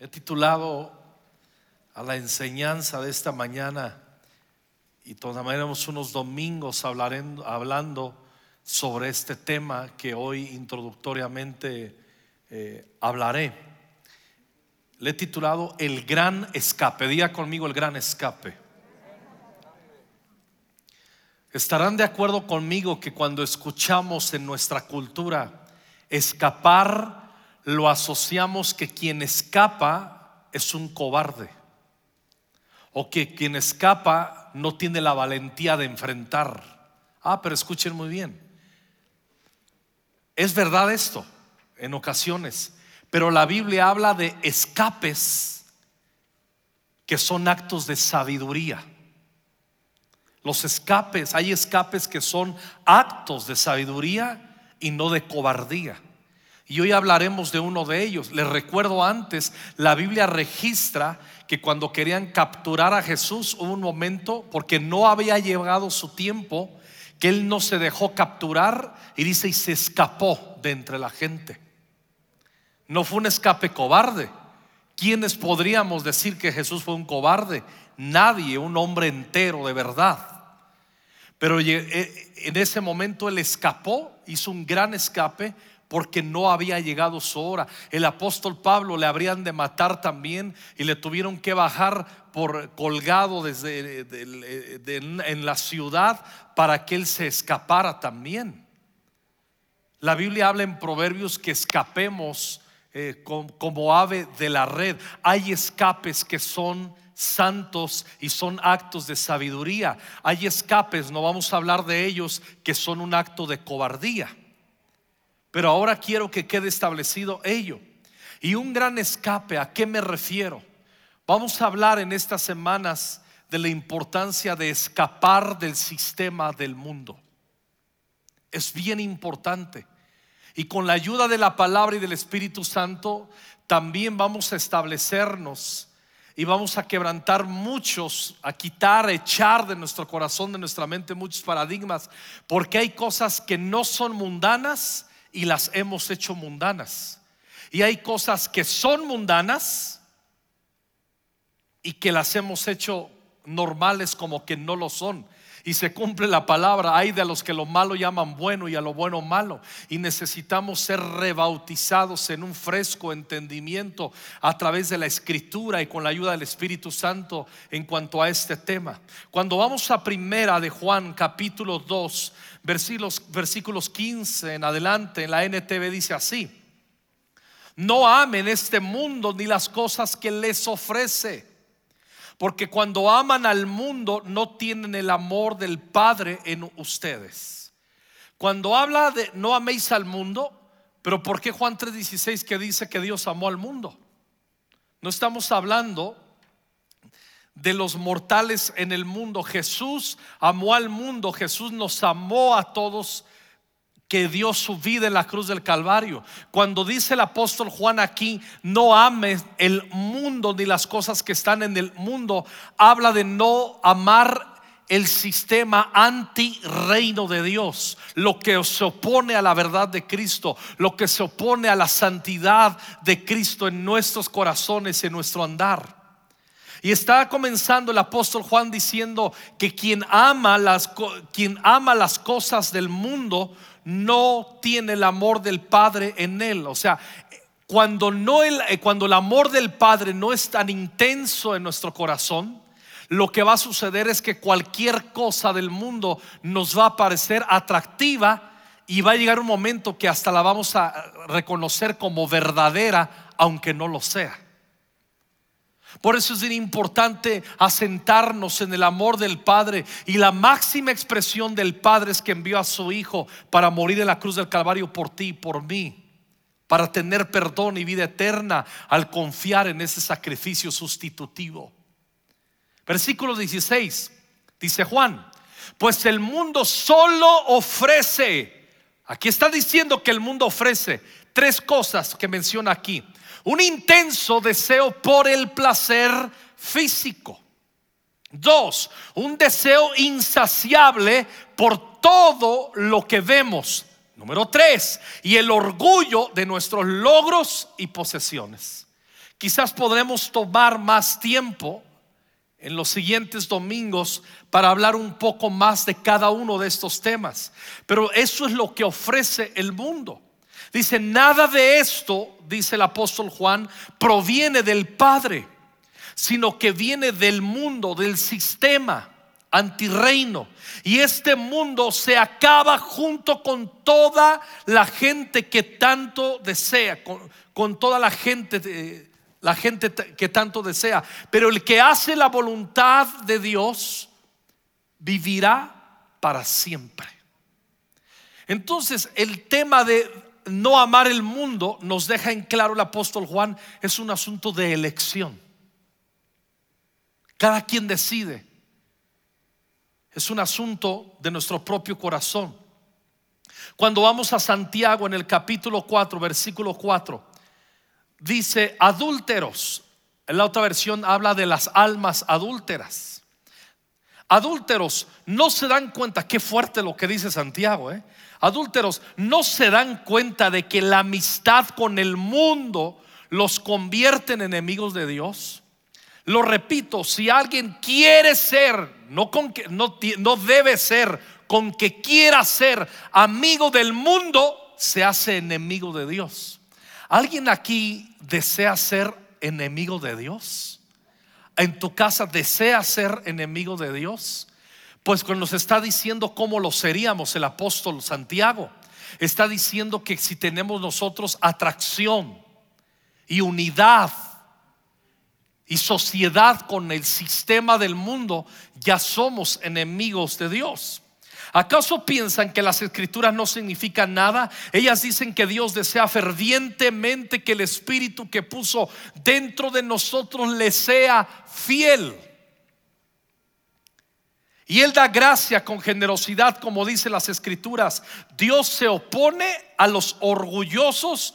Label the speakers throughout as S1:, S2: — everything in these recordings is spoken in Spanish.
S1: He titulado a la enseñanza de esta mañana y tomaremos unos domingos hablando sobre este tema que hoy introductoriamente eh, hablaré. Le he titulado El gran escape. Diga conmigo el gran escape. Estarán de acuerdo conmigo que cuando escuchamos en nuestra cultura escapar, lo asociamos que quien escapa es un cobarde o que quien escapa no tiene la valentía de enfrentar. Ah, pero escuchen muy bien. Es verdad esto en ocasiones, pero la Biblia habla de escapes que son actos de sabiduría. Los escapes, hay escapes que son actos de sabiduría y no de cobardía. Y hoy hablaremos de uno de ellos. Les recuerdo antes, la Biblia registra que cuando querían capturar a Jesús hubo un momento, porque no había llegado su tiempo, que él no se dejó capturar y dice, y se escapó de entre la gente. No fue un escape cobarde. ¿Quiénes podríamos decir que Jesús fue un cobarde? Nadie, un hombre entero de verdad. Pero eh, en ese momento él escapó, hizo un gran escape porque no había llegado su hora. El apóstol Pablo le habrían de matar también y le tuvieron que bajar por colgado desde en la ciudad para que él se escapara también. La Biblia habla en Proverbios que escapemos eh, como ave de la red. Hay escapes que son santos y son actos de sabiduría. Hay escapes, no vamos a hablar de ellos, que son un acto de cobardía. Pero ahora quiero que quede establecido ello. Y un gran escape, ¿a qué me refiero? Vamos a hablar en estas semanas de la importancia de escapar del sistema del mundo. Es bien importante. Y con la ayuda de la palabra y del Espíritu Santo, también vamos a establecernos y vamos a quebrantar muchos, a quitar, a echar de nuestro corazón, de nuestra mente muchos paradigmas, porque hay cosas que no son mundanas y las hemos hecho mundanas. Y hay cosas que son mundanas y que las hemos hecho normales como que no lo son. Y se cumple la palabra, hay de los que lo malo llaman bueno y a lo bueno malo. Y necesitamos ser rebautizados en un fresco entendimiento a través de la escritura y con la ayuda del Espíritu Santo en cuanto a este tema. Cuando vamos a primera de Juan capítulo 2, versículos, versículos 15 en adelante, en la NTV dice así. No amen este mundo ni las cosas que les ofrece porque cuando aman al mundo no tienen el amor del Padre en ustedes. Cuando habla de no améis al mundo, pero ¿por qué Juan 3:16 que dice que Dios amó al mundo? No estamos hablando de los mortales en el mundo. Jesús amó al mundo, Jesús nos amó a todos que dio su vida en la cruz del Calvario. Cuando dice el apóstol Juan aquí, no ames el mundo ni las cosas que están en el mundo, habla de no amar el sistema anti reino de Dios, lo que se opone a la verdad de Cristo, lo que se opone a la santidad de Cristo en nuestros corazones, en nuestro andar. Y está comenzando el apóstol Juan diciendo que quien ama las, quien ama las cosas del mundo no tiene el amor del Padre en él. O sea, cuando, no el, eh, cuando el amor del Padre no es tan intenso en nuestro corazón, lo que va a suceder es que cualquier cosa del mundo nos va a parecer atractiva y va a llegar un momento que hasta la vamos a reconocer como verdadera, aunque no lo sea. Por eso es importante asentarnos en el amor del Padre. Y la máxima expresión del Padre es que envió a su Hijo para morir en la cruz del Calvario por ti y por mí. Para tener perdón y vida eterna al confiar en ese sacrificio sustitutivo. Versículo 16. Dice Juan, pues el mundo solo ofrece. Aquí está diciendo que el mundo ofrece tres cosas que menciona aquí un intenso deseo por el placer físico. Dos, un deseo insaciable por todo lo que vemos. Número tres, y el orgullo de nuestros logros y posesiones. Quizás podremos tomar más tiempo en los siguientes domingos para hablar un poco más de cada uno de estos temas. Pero eso es lo que ofrece el mundo. Dice, nada de esto, dice el apóstol Juan, proviene del Padre, sino que viene del mundo, del sistema antirreino. Y este mundo se acaba junto con toda la gente que tanto desea, con, toda la gente la gente que tanto desea. Pero el que hace la voluntad de Dios vivirá para siempre. Entonces, el tema de no amar el mundo nos deja en claro el apóstol Juan, es un asunto de elección. Cada quien decide. Es un asunto de nuestro propio corazón. Cuando vamos a Santiago en el capítulo 4, versículo 4, dice adúlteros. En la otra versión habla de las almas adúlteras. Adúlteros no se dan cuenta, qué fuerte lo que dice Santiago, ¿eh? Adúlteros no se dan cuenta de que la amistad con el mundo los convierte en enemigos de Dios. Lo repito, si alguien quiere ser, no, con que, no, no debe ser, con que quiera ser amigo del mundo, se hace enemigo de Dios. ¿Alguien aquí desea ser enemigo de Dios? ¿En tu casa desea ser enemigo de Dios? Pues cuando nos está diciendo cómo lo seríamos el apóstol Santiago, está diciendo que si tenemos nosotros atracción y unidad y sociedad con el sistema del mundo, ya somos enemigos de Dios. ¿Acaso piensan que las escrituras no significan nada? Ellas dicen que Dios desea fervientemente que el Espíritu que puso dentro de nosotros le sea fiel. Y Él da gracia con generosidad, como dice las escrituras. Dios se opone a los orgullosos,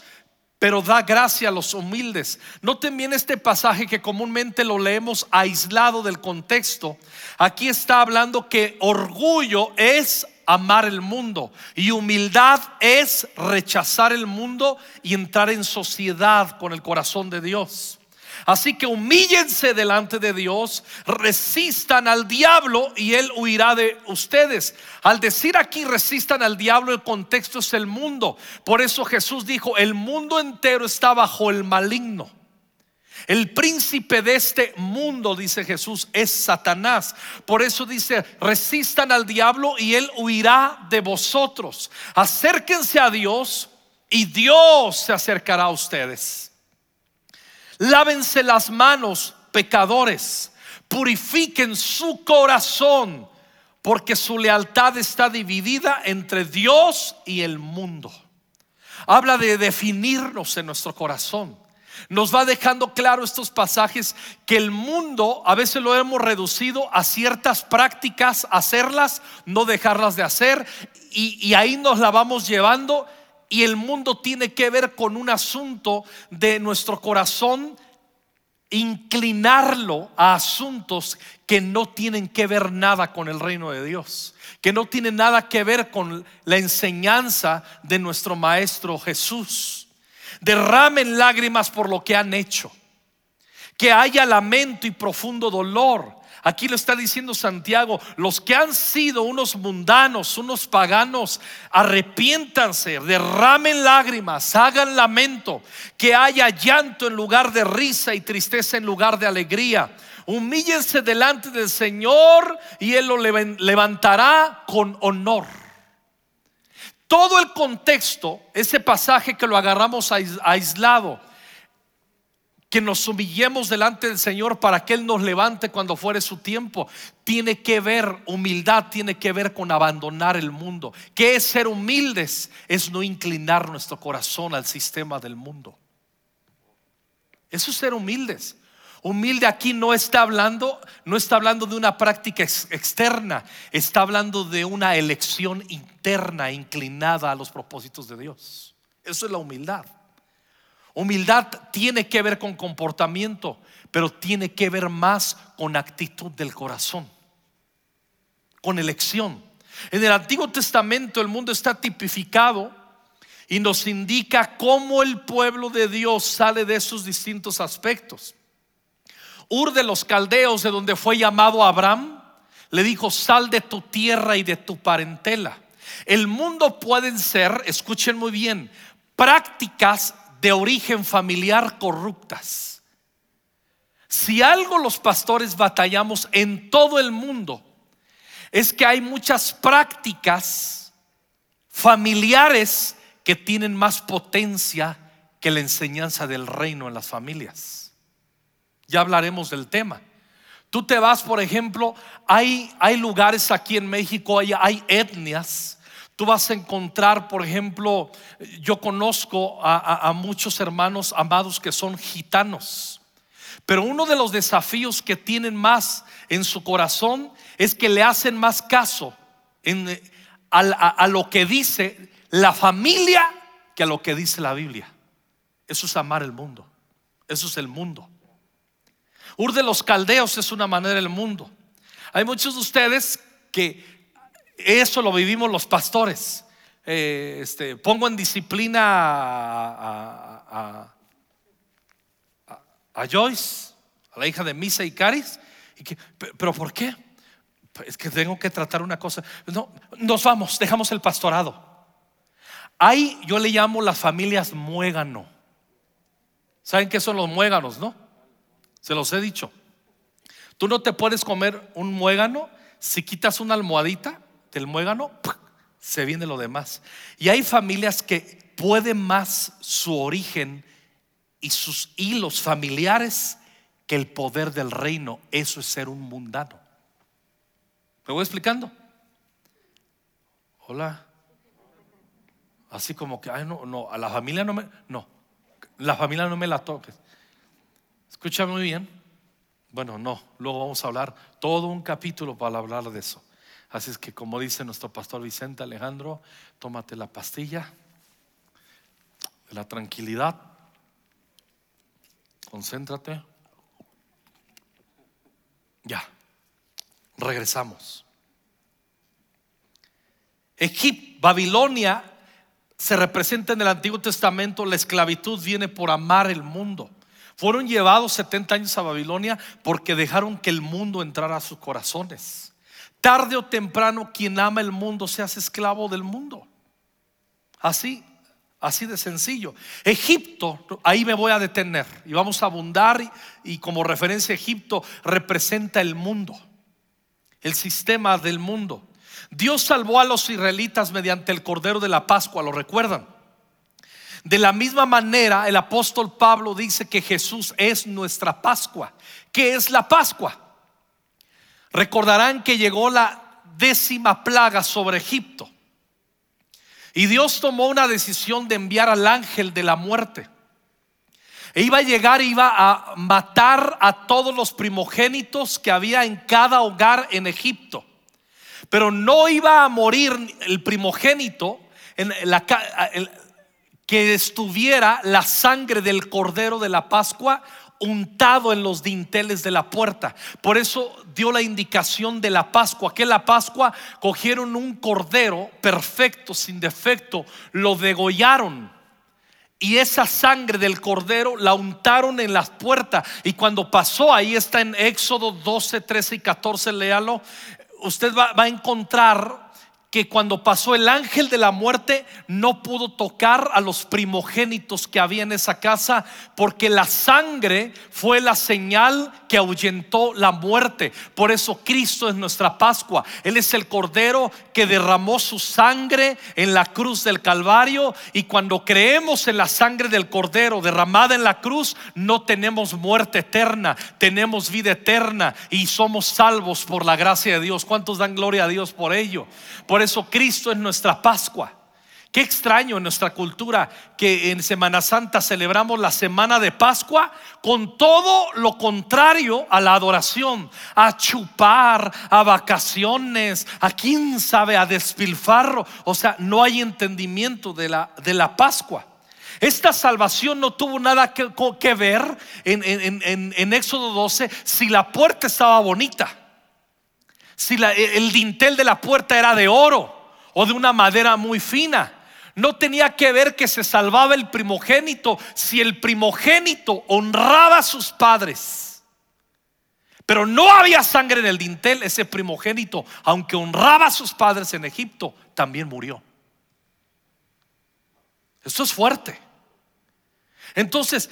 S1: pero da gracia a los humildes. Noten bien este pasaje que comúnmente lo leemos aislado del contexto. Aquí está hablando que orgullo es amar el mundo y humildad es rechazar el mundo y entrar en sociedad con el corazón de Dios. Así que humíllense delante de Dios, resistan al diablo y él huirá de ustedes. Al decir aquí resistan al diablo, el contexto es el mundo. Por eso Jesús dijo, el mundo entero está bajo el maligno. El príncipe de este mundo, dice Jesús, es Satanás. Por eso dice, resistan al diablo y él huirá de vosotros. Acérquense a Dios y Dios se acercará a ustedes. Lávense las manos, pecadores. Purifiquen su corazón, porque su lealtad está dividida entre Dios y el mundo. Habla de definirnos en nuestro corazón. Nos va dejando claro estos pasajes que el mundo a veces lo hemos reducido a ciertas prácticas, hacerlas, no dejarlas de hacer, y, ahí nos la vamos llevando y el mundo tiene que ver con un asunto de nuestro corazón inclinarlo a asuntos que no tienen que ver nada con el reino de Dios, que no tienen nada que ver con la enseñanza de nuestro Maestro Jesús. Derramen lágrimas por lo que han hecho, que haya lamento y profundo dolor, Aquí lo está diciendo Santiago, los que han sido unos mundanos, unos paganos, arrepiéntanse, derramen lágrimas, hagan lamento, que haya llanto en lugar de risa y tristeza en lugar de alegría. Humíllense delante del Señor y Él lo levantará con honor. Todo el contexto, ese pasaje que lo agarramos aislado, que nos humillemos delante del Señor para que Él nos levante cuando fuere su tiempo. Tiene que ver, humildad tiene que ver con abandonar el mundo. ¿Qué es ser humildes? Es no inclinar nuestro corazón al sistema del mundo. Eso es ser humildes. Humilde aquí no está hablando, no está hablando de una práctica externa, está hablando de una elección interna inclinada a los propósitos de Dios. Eso es la humildad. Humildad tiene que ver con comportamiento, pero tiene que ver más con actitud del corazón, con elección. En el Antiguo Testamento el mundo está tipificado y nos indica cómo el pueblo de Dios sale de esos distintos aspectos. Ur de los caldeos, de donde fue llamado Abraham, le dijo, sal de tu tierra y de tu parentela. El mundo pueden ser, escuchen muy bien, prácticas de origen familiar corruptas. Si algo los pastores batallamos en todo el mundo, es que hay muchas prácticas familiares que tienen más potencia que la enseñanza del reino en las familias. Ya hablaremos del tema. Tú te vas, por ejemplo, hay, hay lugares aquí en México, hay, hay etnias. Tú vas a encontrar, por ejemplo, yo conozco a, a muchos hermanos amados que son gitanos. Pero uno de los desafíos que tienen más en su corazón es que le hacen más caso en, a, lo que dice la familia que a lo que dice la Biblia. Eso es amar el mundo. Eso es el mundo. Ur de los caldeos es una manera del mundo. Hay muchos de ustedes que eso lo vivimos los pastores. Eh, este, pongo en disciplina a, Joyce, a la hija de Misa y Caris. ¿Pero por qué? es que tengo que tratar una cosa. No, nos vamos, dejamos el pastorado. Hay, yo le llamo las familias muégano. ¿Saben qué son los muéganos, no? Se los he dicho. Tú no te puedes comer un muégano si quitas una almohadita del muégano, se viene lo demás. Y hay familias que pueden más su origen y sus hilos familiares que el poder del reino. Eso es ser un mundano. ¿Me voy explicando? Hola. Así como que, ay, no, no, a la familia no me, no, la familia no me la toques. Escucha muy bien. Bueno, no, luego vamos a hablar todo un capítulo para hablar de eso. Así es que, como dice nuestro pastor Vicente Alejandro, tómate la pastilla de la tranquilidad, concéntrate. Ya. Regresamos. Egipto, Babilonia se representa en el Antiguo Testamento, la esclavitud viene por amar el mundo. Fueron llevados 70 años a Babilonia porque dejaron que el mundo entrara a sus corazones. Tarde o temprano quien ama el mundo se hace esclavo del mundo. Así, así de sencillo. Egipto, ahí me voy a detener y vamos a abundar y, como referencia Egipto representa el mundo el sistema del mundo. Dios salvó a los israelitas mediante el Cordero de la Pascua, ¿lo recuerdan? De la misma manera, el apóstol Pablo dice que Jesús es nuestra Pascua. ¿Qué es la Pascua? Recordarán que llegó la décima plaga sobre Egipto. Y Dios tomó una decisión de enviar al ángel de la muerte. E iba a llegar, iba a matar a todos los primogénitos que había en cada hogar en Egipto. Pero no iba a morir el primogénito en la, que estuviera la sangre del cordero de la Pascua untado en los dinteles de la puerta. Por eso dio la indicación de la Pascua, que la Pascua cogieron un cordero perfecto, sin defecto, lo degollaron y esa sangre del cordero la untaron en las puertas. Y cuando pasó, ahí está en Éxodo 12, 13 y 14, léalo. Usted va, va a encontrar que cuando pasó el ángel de la muerte no pudo tocar a los primogénitos que había en esa casa porque la sangre fue la señal que ahuyentó la muerte. Por eso Cristo es nuestra Pascua. Él es el Cordero que derramó su sangre en la cruz del Calvario y cuando creemos en la sangre del Cordero derramada en la cruz no tenemos muerte eterna, tenemos vida eterna y somos salvos por la gracia de Dios. ¿Cuántos dan gloria a Dios por ello? Por eso Cristo es nuestra Pascua. Qué extraño en nuestra cultura que en Semana Santa celebramos la semana de Pascua con todo lo contrario a la adoración, a chupar, a vacaciones, a quién sabe, a despilfarro. O sea, no hay entendimiento de la, de la Pascua. Esta salvación no tuvo nada que, ver en, en, Éxodo 12 si la puerta estaba bonita, si el dintel de la puerta era de oro o de una madera muy fina. no tenía que ver que se salvaba el primogénito si el primogénito honraba a sus padres. Pero no había sangre en el dintel, ese primogénito, aunque honraba a sus padres en Egipto, también murió. Esto es fuerte. Entonces,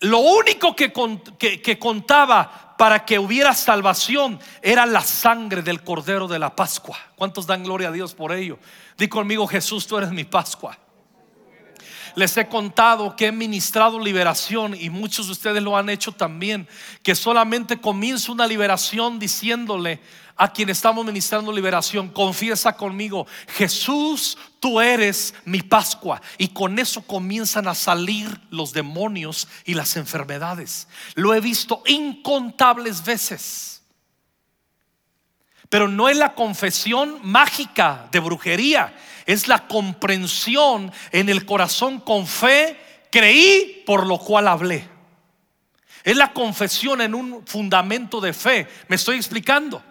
S1: lo único que, que, contaba para que hubiera salvación era la sangre del Cordero de la Pascua. ¿Cuántos dan gloria a Dios por ello? Di conmigo, Jesús, tú eres mi Pascua. Les he contado que he ministrado liberación y muchos de ustedes lo han hecho también, que solamente comienza una liberación diciéndole, a quien estamos ministrando liberación, confiesa conmigo, Jesús, tú eres mi Pascua. Y con eso comienzan a salir los demonios y las enfermedades. Lo he visto incontables veces. Pero no es la confesión mágica de brujería, es la comprensión en el corazón con fe, creí por lo cual hablé. Es la confesión en un fundamento de fe. ¿Me estoy explicando?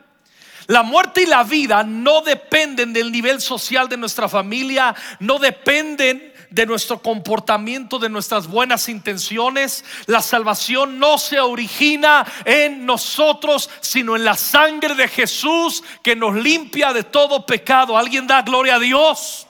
S1: La muerte y la vida no dependen del nivel social de nuestra familia, no dependen de nuestro comportamiento, de nuestras buenas intenciones. La salvación no se origina en nosotros, sino en la sangre de Jesús que nos limpia de todo pecado. ¿Alguien da gloria a Dios?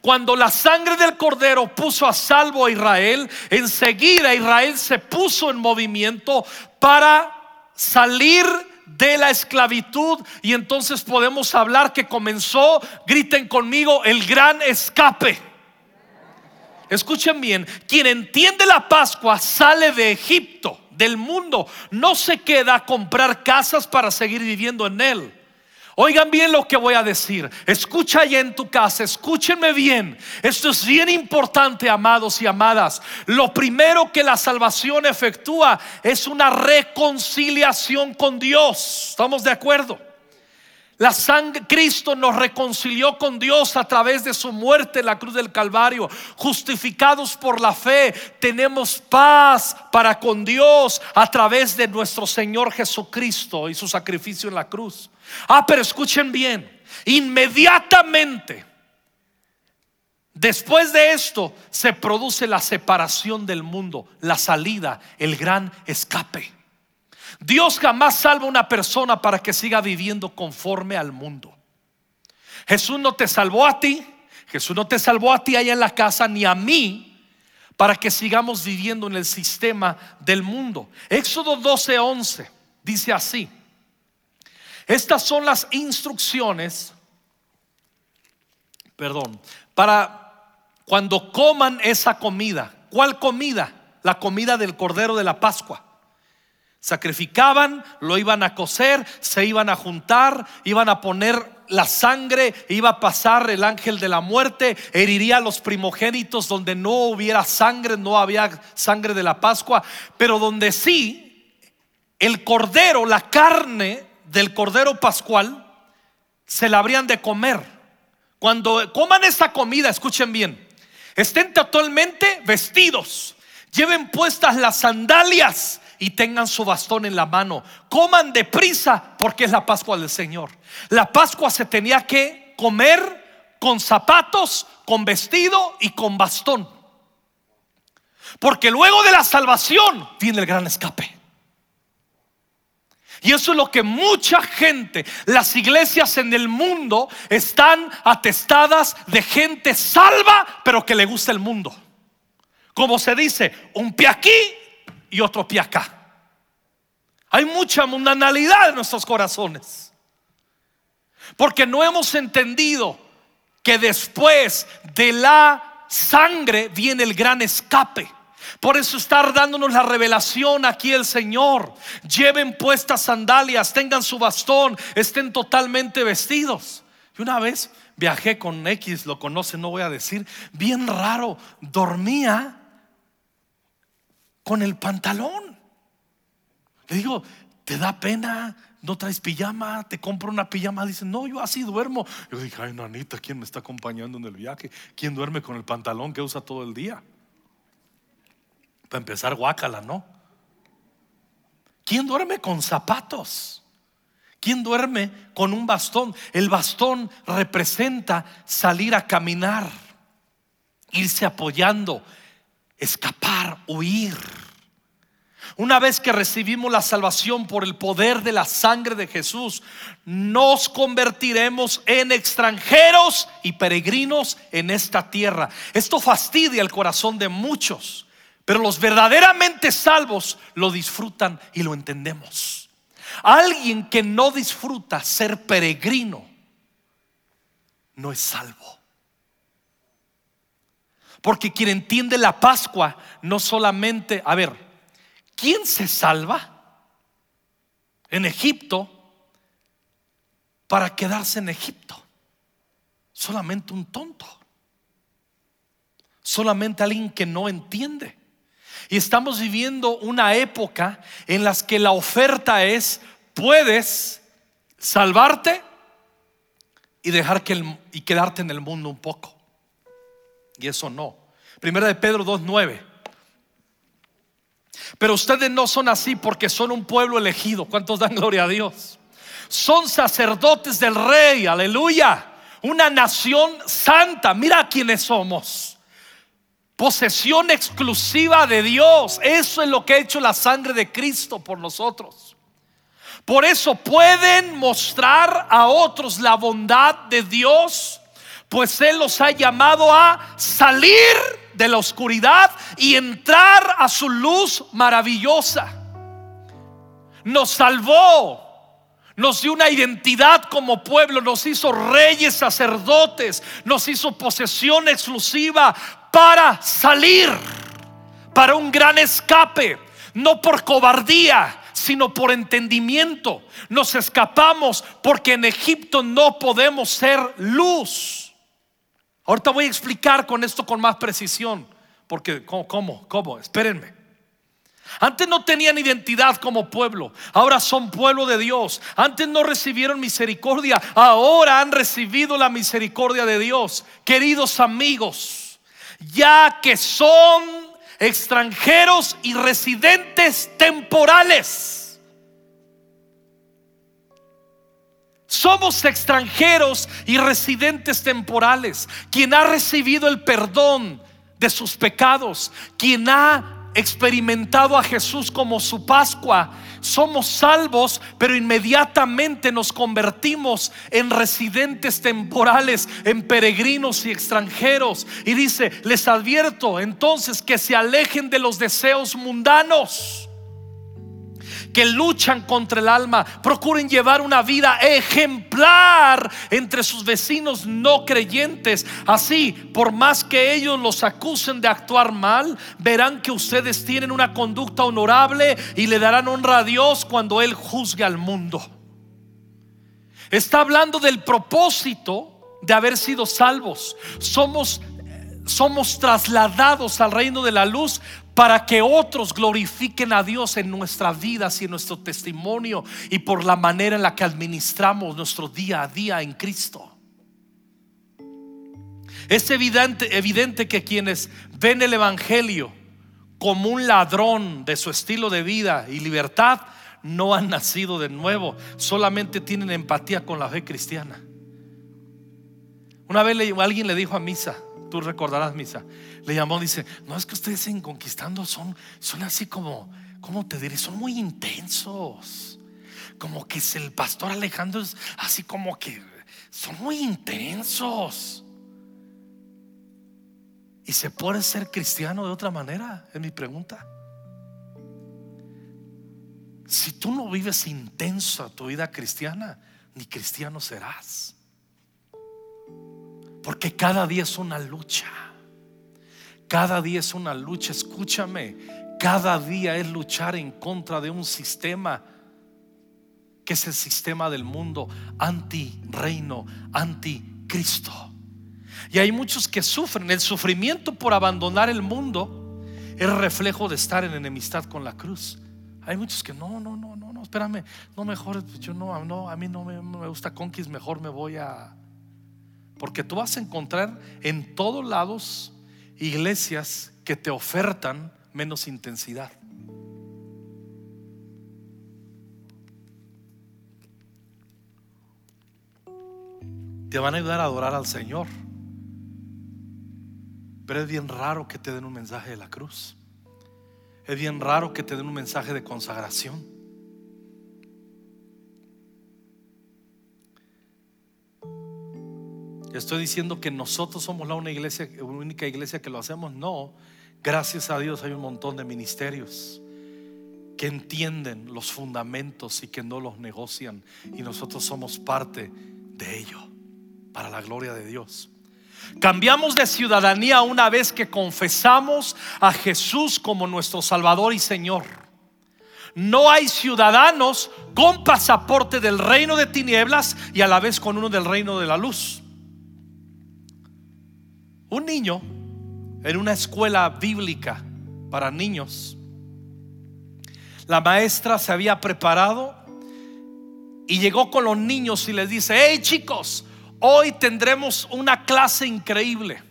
S1: Cuando la sangre del cordero puso a salvo a Israel, enseguida Israel se puso en movimiento para salir de la esclavitud y entonces podemos hablar que comenzó, griten conmigo, el gran escape. Escuchen bien, quien entiende la Pascua sale de Egipto, del mundo, no se queda a comprar casas para seguir viviendo en él. Oigan bien lo que voy a decir. Escucha allá en tu casa, escúchenme bien. Esto es bien importante, amados y amadas. Lo primero que la salvación efectúa es una reconciliación con Dios. ¿Estamos de acuerdo? La sangre, Cristo nos reconcilió con Dios a través de su muerte en la cruz del Calvario. Justificados por la fe, tenemos paz para con Dios a través de nuestro Señor Jesucristo y su sacrificio en la cruz. Ah, pero escuchen bien, inmediatamente después de esto se produce la separación del mundo, la salida, el gran escape. Dios jamás salva a una persona para que siga viviendo conforme al mundo. Jesús no te salvó a ti, Jesús no te salvó a ti allá en la casa, ni a mí, para que sigamos viviendo en el sistema del mundo. Éxodo 12:11 dice así. Estas son las instrucciones, perdón, para cuando coman esa comida. ¿Cuál comida? La comida del Cordero de la Pascua. Sacrificaban, lo iban a cocer, se iban a juntar, iban a poner la sangre, iba a pasar el ángel de la muerte, heriría a los primogénitos donde no hubiera sangre, no había sangre de la Pascua, pero donde sí, el cordero, la carne del cordero pascual, se la habrían de comer. Cuando coman esta comida, escuchen bien, estén totalmente vestidos, lleven puestas las sandalias y tengan su bastón en la mano. Coman deprisa porque es la Pascua del Señor. La Pascua se tenía que comer con zapatos, con vestido y con bastón. Porque luego de la salvación viene el gran escape. Y eso es lo que mucha gente, las iglesias en el mundo están atestadas de gente salva, pero que le gusta el mundo. Como se dice, un pie aquí y otro pie acá. Hay mucha mundanalidad en nuestros corazones. Porque no hemos entendido que después de la sangre viene el gran escape. Por eso está dándonos la revelación aquí el Señor. Lleven puestas sandalias, tengan su bastón, estén totalmente vestidos. Y una vez viajé con X, lo conoce, no voy a decir, bien raro, dormía con el pantalón. Le digo, ¿te da pena? ¿No traes pijama? ¿Te compro una pijama? Dice, no, yo así duermo. Yo dije, ay, nanita, ¿quién me está acompañando en el viaje? ¿Quién duerme con el pantalón que usa todo el día? Para empezar, guácala, ¿no? ¿Quién duerme con zapatos? ¿Quién duerme con un bastón? El bastón representa salir a caminar. irse apoyando, escapar, huir. Una vez que recibimos la salvación por el poder de la sangre de Jesús, nos convertiremos en extranjeros y peregrinos en esta tierra. Esto fastidia el corazón de muchos, pero los verdaderamente salvos lo disfrutan y lo entendemos. Alguien que no disfruta ser peregrino no es salvo. Porque quien entiende la Pascua no solamente, a ver, ¿quién se salva en Egipto para quedarse en Egipto? Solamente un tonto. Solamente alguien que no entiende. Y estamos viviendo una época en las que la oferta es, puedes salvarte y dejar que el, y quedarte en el mundo un poco. Y eso no. Primera de Pedro 2.9. Pero ustedes no son así porque son un pueblo elegido. ¿Cuántos dan gloria a Dios? Son sacerdotes del rey, aleluya. Una nación santa. Mira quiénes somos. Posesión exclusiva de Dios. Eso es lo que ha hecho la sangre de Cristo por nosotros. Por eso pueden mostrar a otros la bondad de Dios, pues Él los ha llamado a salir de la oscuridad y entrar a su luz maravillosa. Nos salvó, nos dio una identidad como pueblo, nos hizo reyes, sacerdotes, nos hizo posesión exclusiva para salir, para un gran escape, no por cobardía, sino por entendimiento. Nos escapamos porque en Egipto no podemos ser luz. Ahorita voy a explicar con esto con más precisión, porque ¿cómo? ¿Cómo? ¿Cómo? Espérenme. Antes no tenían identidad como pueblo, ahora son pueblo de Dios. Antes no recibieron misericordia, ahora han recibido la misericordia de Dios. Queridos amigos, ya que son extranjeros y residentes temporales. Somos extranjeros y residentes temporales. Quien ha recibido el perdón de sus pecados, quien ha experimentado a Jesús como su Pascua, somos salvos, pero inmediatamente nos convertimos en residentes temporales, en peregrinos y extranjeros. Y dice, les advierto entonces que se alejen de los deseos mundanos que luchan contra el alma, procuren llevar una vida ejemplar entre sus vecinos no creyentes. Así, por más que ellos los acusen de actuar mal, verán que ustedes tienen una conducta honorable y le darán honra a Dios cuando Él juzgue al mundo. Está hablando del propósito de haber sido salvos. Somos somos trasladados al reino de la luz para que otros glorifiquen a Dios en nuestras vidas y en nuestro testimonio y por la manera en la que administramos nuestro día a día en Cristo. Es evidente, evidente que quienes ven el Evangelio como un ladrón de su estilo de vida y libertad, no han nacido de nuevo, solamente tienen empatía con la fe cristiana. Una vez alguien le dijo a Misa, tú recordarás misa, le llamó, dice, no es que ustedes en conquistando son, son así como, ¿cómo te diré? Son muy intensos. Como que es el pastor Alejandro es así como que son muy intensos. ¿Y se puede ser cristiano de otra manera? Es mi pregunta. Si tú no vives intenso tu vida cristiana, ni cristiano serás. Porque cada día es una lucha. Cada día es una lucha. Escúchame. Cada día es luchar en contra de un sistema que es el sistema del mundo anti reino, anti Cristo. Y hay muchos que sufren. El sufrimiento por abandonar el mundo es reflejo de estar en enemistad con la cruz. Hay muchos que no, no, no, no, no, espérame, no mejor, yo no, no, a mí no me, me gusta Conquist, mejor me voy a, porque tú vas a encontrar en todos lados iglesias que te ofertan menos intensidad. Te van a ayudar a adorar al Señor. Pero es bien raro que te den un mensaje de la cruz. Es bien raro que te den un mensaje de consagración. Estoy diciendo que nosotros somos la única iglesia, única iglesia que lo hacemos. No, gracias a Dios hay un montón de ministerios que entienden los fundamentos y que no los negocian. Y nosotros somos parte de ello, para la gloria de Dios. Cambiamos de ciudadanía una vez que confesamos a Jesús como nuestro Salvador y Señor. No hay ciudadanos con pasaporte del reino de tinieblas y a la vez con uno del reino de la luz. Un niño en una escuela bíblica para niños, la maestra se había preparado y llegó con los niños y les dice, hey chicos, hoy tendremos una clase increíble.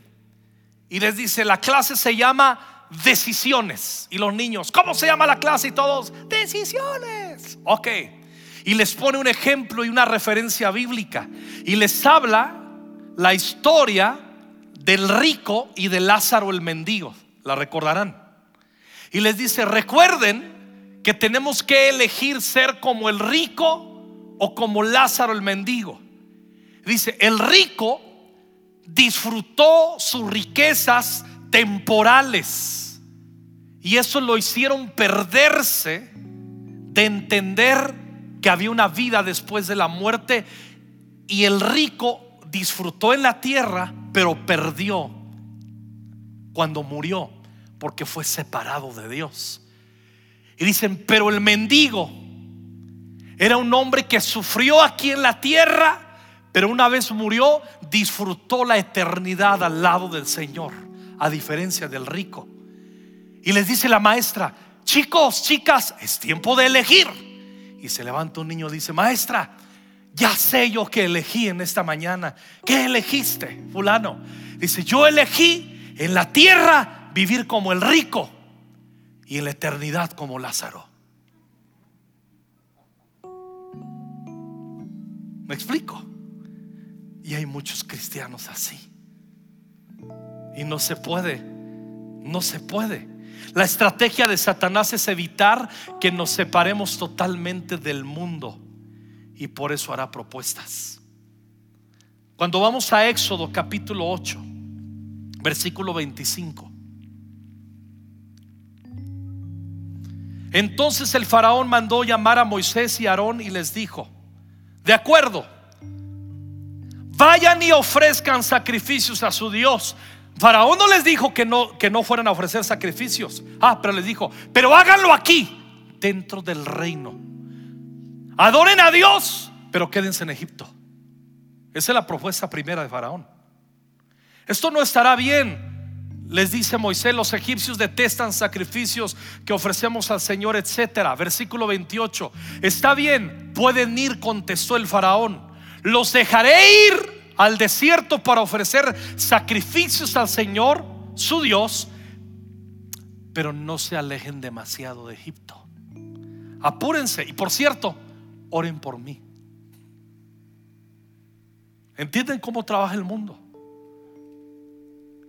S1: Y les dice, la clase se llama decisiones. Y los niños, ¿cómo se llama la clase? Y todos, decisiones. Ok. Y les pone un ejemplo y una referencia bíblica. Y les habla la historia del rico y de Lázaro el mendigo. La recordarán. Y les dice, recuerden que tenemos que elegir ser como el rico o como Lázaro el mendigo. Dice, el rico disfrutó sus riquezas temporales y eso lo hicieron perderse de entender que había una vida después de la muerte y el rico disfrutó en la tierra pero perdió cuando murió porque fue separado de Dios. Y dicen, pero el mendigo era un hombre que sufrió aquí en la tierra, pero una vez murió, disfrutó la eternidad al lado del Señor, a diferencia del rico. Y les dice la maestra, chicos, chicas, es tiempo de elegir. Y se levanta un niño y dice, maestra, ya sé yo que elegí en esta mañana. ¿Qué elegiste, fulano? Dice, yo elegí en la tierra vivir como el rico y en la eternidad como Lázaro. ¿Me explico? Y hay muchos cristianos así. Y no se puede, no se puede. La estrategia de Satanás es evitar que nos separemos totalmente del mundo y por eso hará propuestas. Cuando vamos a Éxodo capítulo 8, versículo 25. Entonces el faraón mandó llamar a Moisés y Aarón y les dijo, de acuerdo, vayan y ofrezcan sacrificios a su Dios. Faraón no les dijo que no, que no fueran a ofrecer sacrificios. Ah, pero les dijo, pero háganlo aquí, dentro del reino Adoren a Dios, pero quédense en Egipto. Esa es la propuesta primera de Faraón. Esto no estará bien. Les dice Moisés, los egipcios detestan sacrificios que ofrecemos al Señor, etcétera. Versículo 28. Está bien, pueden ir, contestó el faraón. Los dejaré ir al desierto para ofrecer sacrificios al Señor, su Dios, pero no se alejen demasiado de Egipto. Apúrense. Y por cierto, oren por mí. ¿Entienden cómo trabaja el mundo?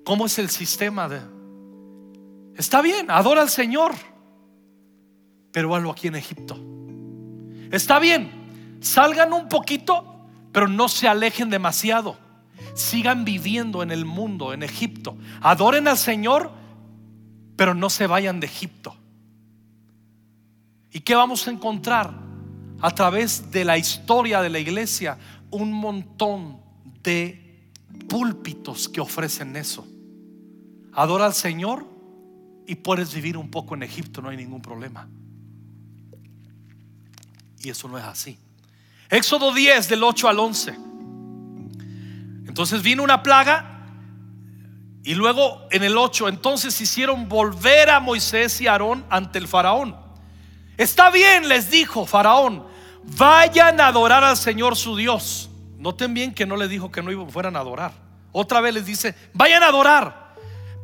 S1: ¿Cómo es el sistema de... Está bien, adora al Señor, pero hazlo aquí en Egipto. Está bien, salgan un poquito, pero no se alejen demasiado. Sigan viviendo en el mundo, en Egipto. Adoren al Señor, pero no se vayan de Egipto. ¿Y qué vamos a encontrar? A través de la historia de la iglesia un montón de púlpitos que ofrecen eso. Adora al Señor y puedes vivir un poco en Egipto, no hay ningún problema. Y eso no es así. Éxodo 10 del 8 al 11. Entonces vino una plaga y luego en el 8 entonces hicieron volver a Moisés y Aarón ante el faraón. Está bien, les dijo Faraón, vayan a adorar al Señor su Dios. Noten bien que no les dijo que no fueran a adorar. Otra vez les dice, vayan a adorar.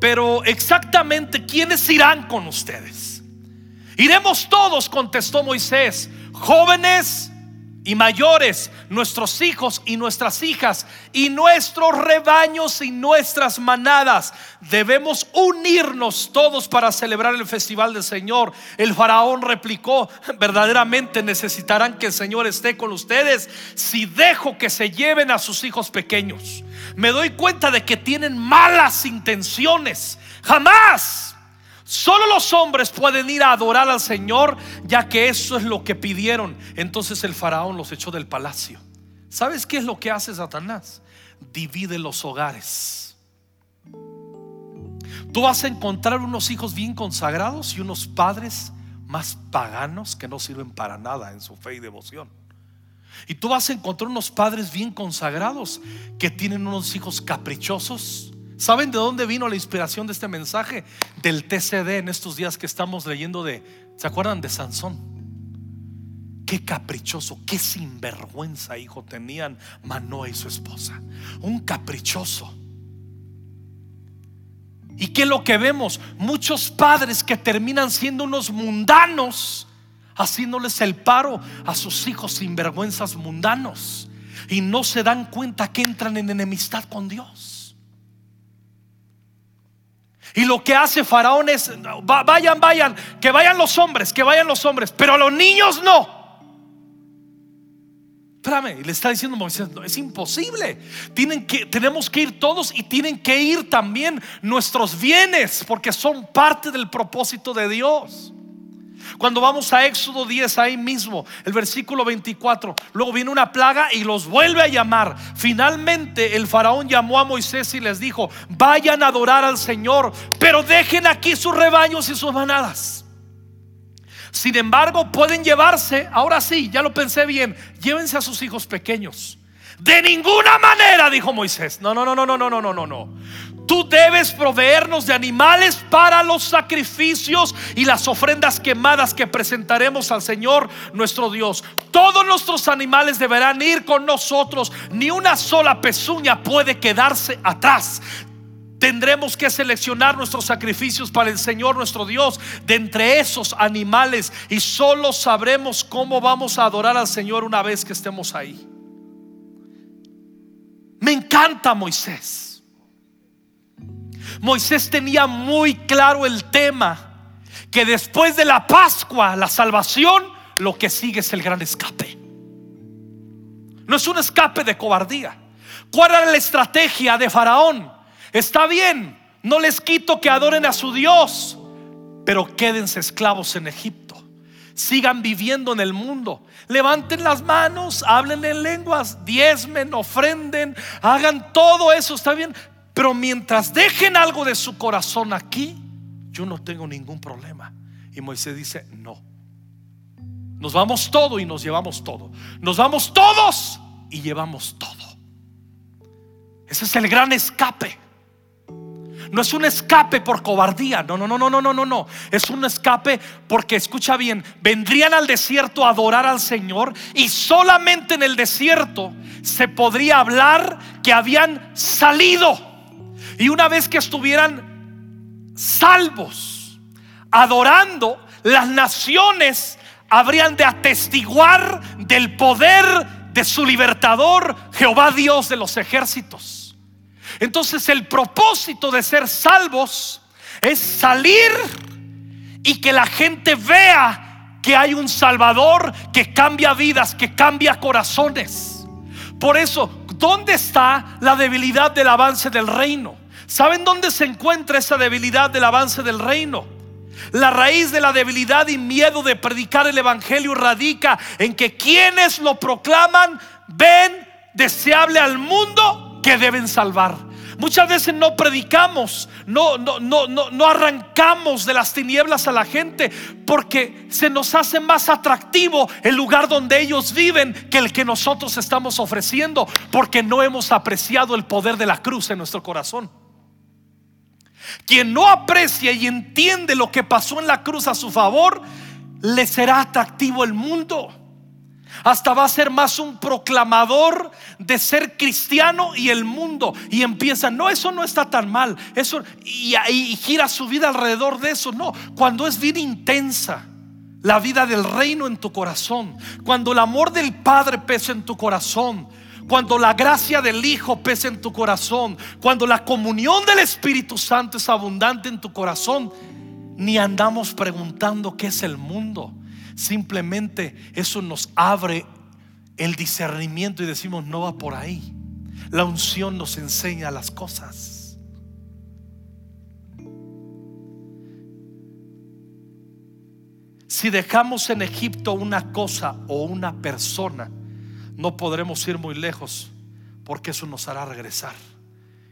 S1: Pero exactamente, ¿quiénes irán con ustedes? Iremos todos, contestó Moisés, jóvenes y mayores, nuestros hijos y nuestras hijas, y nuestros rebaños y nuestras manadas. Debemos unirnos todos para celebrar el festival del Señor. El faraón replicó, verdaderamente necesitarán que el Señor esté con ustedes si dejo que se lleven a sus hijos pequeños. Me doy cuenta de que tienen malas intenciones. Jamás Solo los hombres pueden ir a adorar al Señor, ya que eso es lo que pidieron. Entonces el faraón los echó del palacio. ¿Sabes qué es lo que hace Satanás? Divide los hogares. Tú vas a encontrar unos hijos bien consagrados y unos padres más paganos que no sirven para nada en su fe y devoción. Y tú vas a encontrar unos padres bien consagrados que tienen unos hijos caprichosos ¿Saben de dónde vino la inspiración de este mensaje? Del TCD en estos días que estamos leyendo de, ¿se acuerdan de Sansón? Qué caprichoso, qué sinvergüenza hijo tenían Manoa y su esposa. Un caprichoso. ¿Y qué es lo que vemos? Muchos padres que terminan siendo unos mundanos, haciéndoles el paro a sus hijos sinvergüenzas mundanos. Y no se dan cuenta que entran en enemistad con Dios. Y lo que hace Faraón es, vayan, vayan, que vayan los hombres, que vayan los hombres, pero a los niños no. Espérame, le está diciendo Moisés, no, es imposible. Tienen que, tenemos que ir todos y tienen que ir también nuestros bienes, porque son parte del propósito de Dios. Cuando vamos a Éxodo 10, ahí mismo, el versículo 24, luego viene una plaga y los vuelve a llamar. Finalmente el faraón llamó a Moisés y les dijo, vayan a adorar al Señor, pero dejen aquí sus rebaños y sus manadas. Sin embargo, pueden llevarse, ahora sí, ya lo pensé bien, llévense a sus hijos pequeños. De ninguna manera, dijo Moisés. No, no, no, no, no, no, no, no, no. Tú debes proveernos de animales para los sacrificios y las ofrendas quemadas que presentaremos al Señor nuestro Dios. Todos nuestros animales deberán ir con nosotros. Ni una sola pezuña puede quedarse atrás. Tendremos que seleccionar nuestros sacrificios para el Señor nuestro Dios de entre esos animales y solo sabremos cómo vamos a adorar al Señor una vez que estemos ahí. Me encanta Moisés. Moisés tenía muy claro el tema, que después de la Pascua, la salvación, lo que sigue es el gran escape. No es un escape de cobardía. ¿Cuál era la estrategia de Faraón? Está bien, no les quito que adoren a su Dios, pero quédense esclavos en Egipto. Sigan viviendo en el mundo. Levanten las manos, hablen en lenguas, diezmen, ofrenden, hagan todo eso, está bien, pero mientras dejen algo de su corazón aquí, yo no tengo ningún problema. Y Moisés dice, no. Nos vamos todo y nos llevamos todo. Nos vamos todos y llevamos todo. Ese es el gran escape. No es un escape por cobardía, no, no, no, no, no, no, no, no. Es un escape porque, escucha bien, vendrían al desierto a adorar al Señor y solamente en el desierto se podría hablar que habían salido y una vez que estuvieran salvos, adorando, las naciones habrían de atestiguar del poder de su libertador, Jehová Dios de los ejércitos. Entonces el propósito de ser salvos es salir y que la gente vea que hay un Salvador que cambia vidas, que cambia corazones. Por eso, ¿dónde está la debilidad del avance del reino? ¿Saben dónde se encuentra esa debilidad del avance del reino? La raíz de la debilidad y miedo de predicar el Evangelio radica en que quienes lo proclaman ven deseable al mundo que deben salvar. Muchas veces no predicamos, no, no, no, no, arrancamos de las tinieblas a la gente porque se nos hace más atractivo el lugar donde ellos viven que el que nosotros estamos ofreciendo, porque no hemos apreciado el poder de la cruz en nuestro corazón. Quien no aprecia y entiende lo que pasó en la cruz a su favor, le será atractivo el mundo. Hasta va a ser más un proclamador de ser cristiano y el mundo. Y empieza, no, eso no está tan mal. Eso, y, y gira su vida alrededor de eso. No, cuando es bien intensa la vida del reino en tu corazón, cuando el amor del Padre pesa en tu corazón, cuando la gracia del Hijo pesa en tu corazón, cuando la comunión del Espíritu Santo es abundante en tu corazón, ni andamos preguntando qué es el mundo. Simplemente eso nos abre el discernimiento y decimos, no va por ahí. La unción nos enseña las cosas. Si dejamos en Egipto una cosa o una persona, no podremos ir muy lejos porque eso nos hará regresar.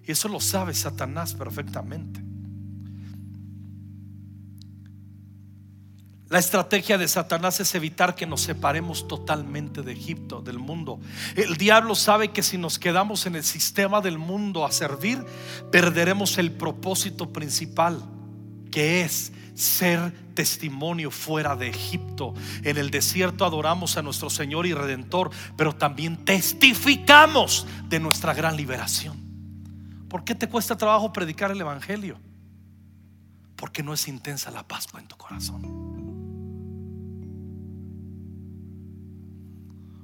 S1: Y eso lo sabe Satanás perfectamente. La estrategia de Satanás es evitar que nos separemos totalmente de Egipto, del mundo. El diablo sabe que si nos quedamos en el sistema del mundo a servir, perderemos el propósito principal, que es ser testimonio fuera de Egipto. En el desierto adoramos a nuestro Señor y Redentor, pero también testificamos de nuestra gran liberación. ¿Por qué te cuesta trabajo predicar el Evangelio? Porque no es intensa la Pascua en tu corazón.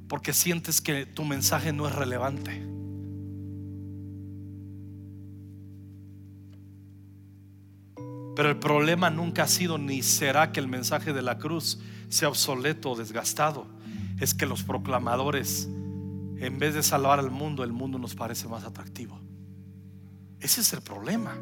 S1: Porque sientes que tu mensaje no es relevante. Pero el problema nunca ha sido ni será que el mensaje de la cruz sea obsoleto o desgastado. Es que los proclamadores, en vez de salvar al mundo, el mundo nos parece más atractivo. Ese es el problema.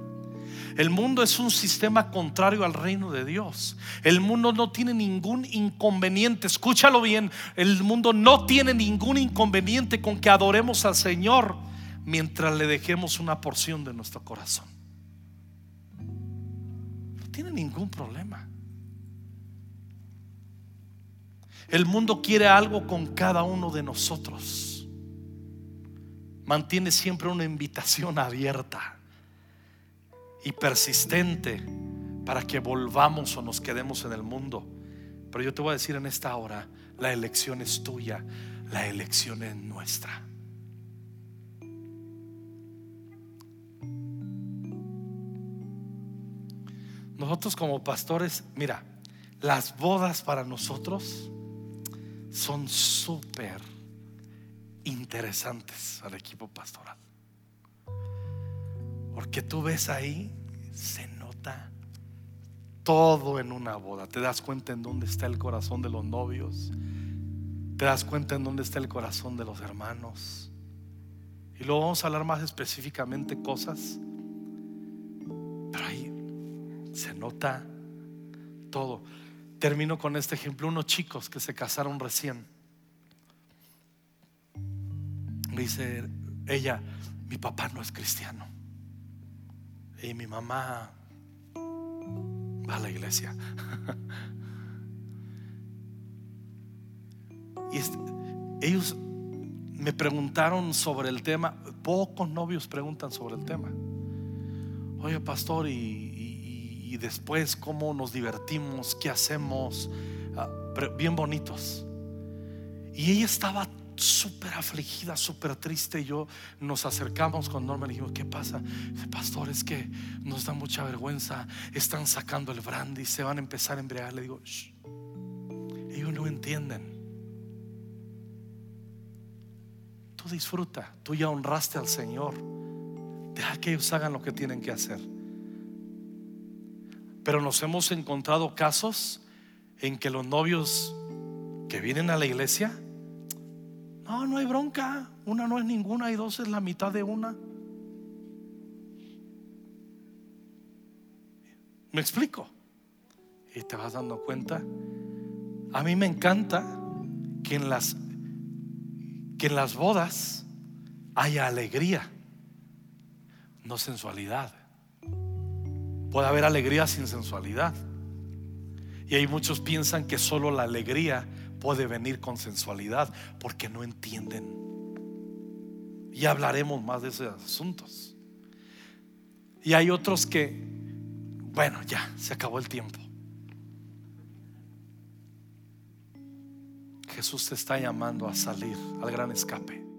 S1: El mundo es un sistema contrario al reino de Dios. El mundo no tiene ningún inconveniente, escúchalo bien, el mundo no tiene ningún inconveniente con que adoremos al Señor mientras le dejemos una porción de nuestro corazón tiene ningún problema. El mundo quiere algo con cada uno de nosotros. Mantiene siempre una invitación abierta y persistente para que volvamos o nos quedemos en el mundo. Pero yo te voy a decir en esta hora, la elección es tuya, la elección es nuestra. Nosotros como pastores, mira, las bodas para nosotros son súper interesantes al equipo pastoral. Porque tú ves ahí, se nota todo en una boda. Te das cuenta en dónde está el corazón de los novios. Te das cuenta en dónde está el corazón de los hermanos. Y luego vamos a hablar más específicamente cosas. Se nota todo. Termino con este ejemplo, unos chicos que se casaron recién. dice ella, mi papá no es cristiano. Y mi mamá va a la iglesia. y ellos me preguntaron sobre el tema. Pocos novios preguntan sobre el tema. Oye, pastor, y, y después cómo nos divertimos, qué hacemos, ah, bien bonitos. Y ella estaba súper afligida, súper triste. Y yo nos acercamos con Norma y le dijimos, ¿qué pasa? Pastor, es que nos da mucha vergüenza. Están sacando el brandy, se van a empezar a embriagar. Le digo, ellos no entienden. Tú disfruta, tú ya honraste al Señor. Deja que ellos hagan lo que tienen que hacer. Pero nos hemos encontrado casos en que los novios que vienen a la iglesia, no, no hay bronca, una no es ninguna y dos es la mitad de una. ¿Me explico? Y te vas dando cuenta. A mí me encanta que en las que en las bodas haya alegría, no sensualidad. Puede haber alegría sin sensualidad. Y hay muchos piensan que solo la alegría puede venir con sensualidad porque no entienden. Y hablaremos más de esos asuntos. Y hay otros que, bueno, ya, se acabó el tiempo. Jesús te está llamando a salir al gran escape.